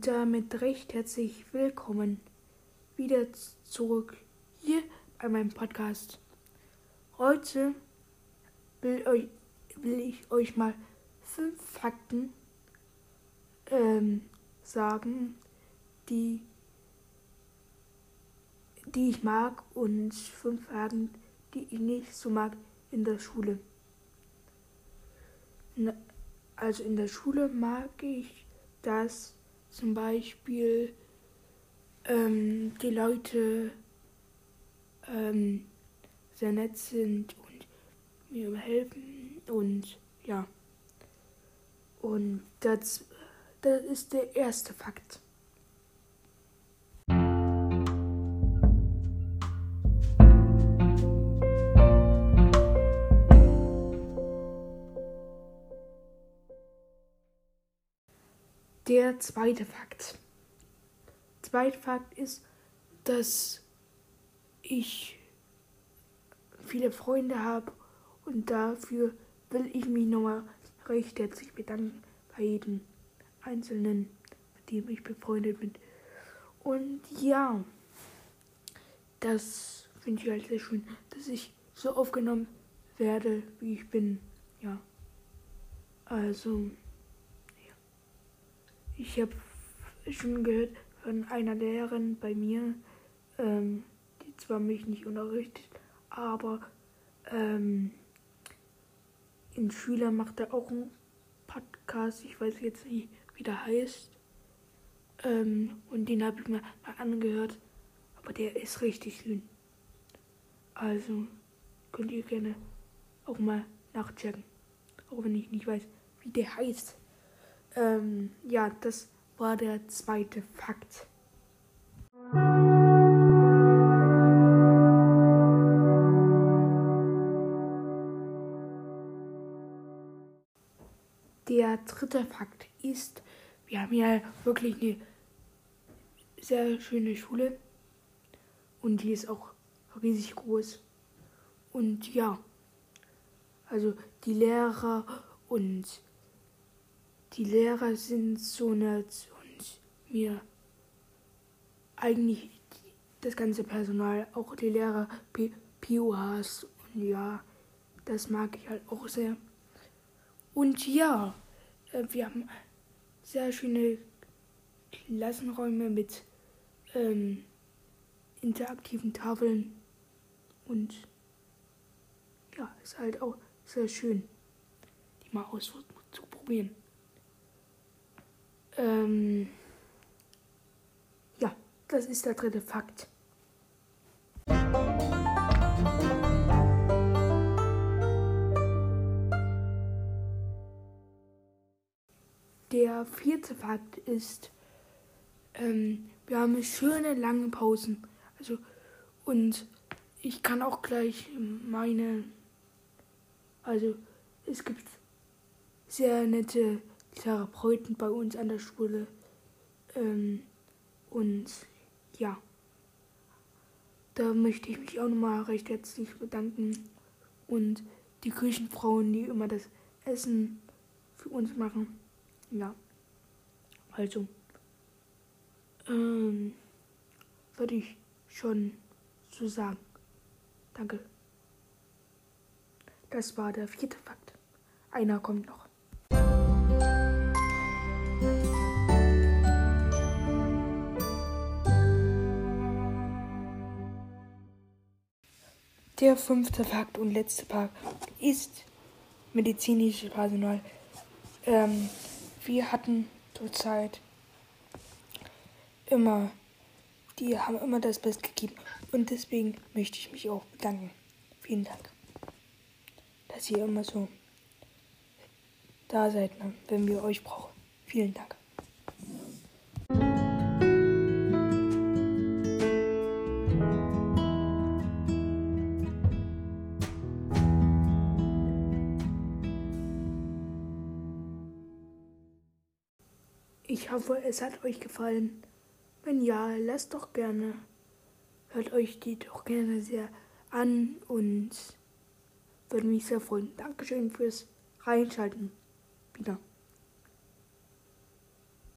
Und damit recht herzlich willkommen wieder zurück hier bei meinem Podcast. Heute will, euch, will ich euch mal fünf Fakten ähm, sagen, die, die ich mag und fünf Fakten, die ich nicht so mag in der Schule. Also in der Schule mag ich, dass zum Beispiel ähm, die Leute ähm, sehr nett sind und mir helfen und ja. Und das, das ist der erste Fakt. Der zweite Fakt. Zweiter Fakt ist, dass ich viele Freunde habe und dafür will ich mich nochmal recht herzlich bedanken bei jedem Einzelnen, mit dem ich befreundet bin. Und ja, das finde ich halt sehr schön, dass ich so aufgenommen werde, wie ich bin. Ja. Also. Ich habe schon gehört von einer Lehrerin bei mir, ähm, die zwar mich nicht unterrichtet, aber ähm, ein Schüler macht da auch einen Podcast, ich weiß jetzt nicht, wie der heißt. Ähm, und den habe ich mir mal angehört, aber der ist richtig schön. Also könnt ihr gerne auch mal nachchecken, auch wenn ich nicht weiß, wie der heißt. Ähm, ja, das war der zweite Fakt. Der dritte Fakt ist, wir haben ja wirklich eine sehr schöne Schule und die ist auch riesig groß. Und ja, also die Lehrer und die Lehrer sind so nett und mir eigentlich das ganze Personal, auch die Lehrer, POHs und ja, das mag ich halt auch sehr. Und ja, äh, wir haben sehr schöne Klassenräume mit ähm, interaktiven Tafeln und ja, ist halt auch sehr schön, die mal auszuprobieren. Ähm, ja, das ist der dritte Fakt. Der vierte Fakt ist, ähm, wir haben schöne lange Pausen. Also, und ich kann auch gleich meine, also es gibt sehr nette Therapeuten bei uns an der Schule. Ähm, und ja, da möchte ich mich auch nochmal recht herzlich bedanken. Und die Küchenfrauen, die immer das Essen für uns machen. Ja, also, ähm, würde ich schon so sagen. Danke. Das war der vierte Fakt. Einer kommt noch. Der fünfte Fakt und letzte Fakt ist medizinisches Personal. Ähm, wir hatten zurzeit immer, die haben immer das Beste gegeben und deswegen möchte ich mich auch bedanken. Vielen Dank, dass ihr immer so da seid, ne, wenn wir euch brauchen. Vielen Dank. Ich hoffe, es hat euch gefallen. Wenn ja, lasst doch gerne. Hört euch die doch gerne sehr an und würde mich sehr freuen. Dankeschön fürs Reinschalten. Wieder.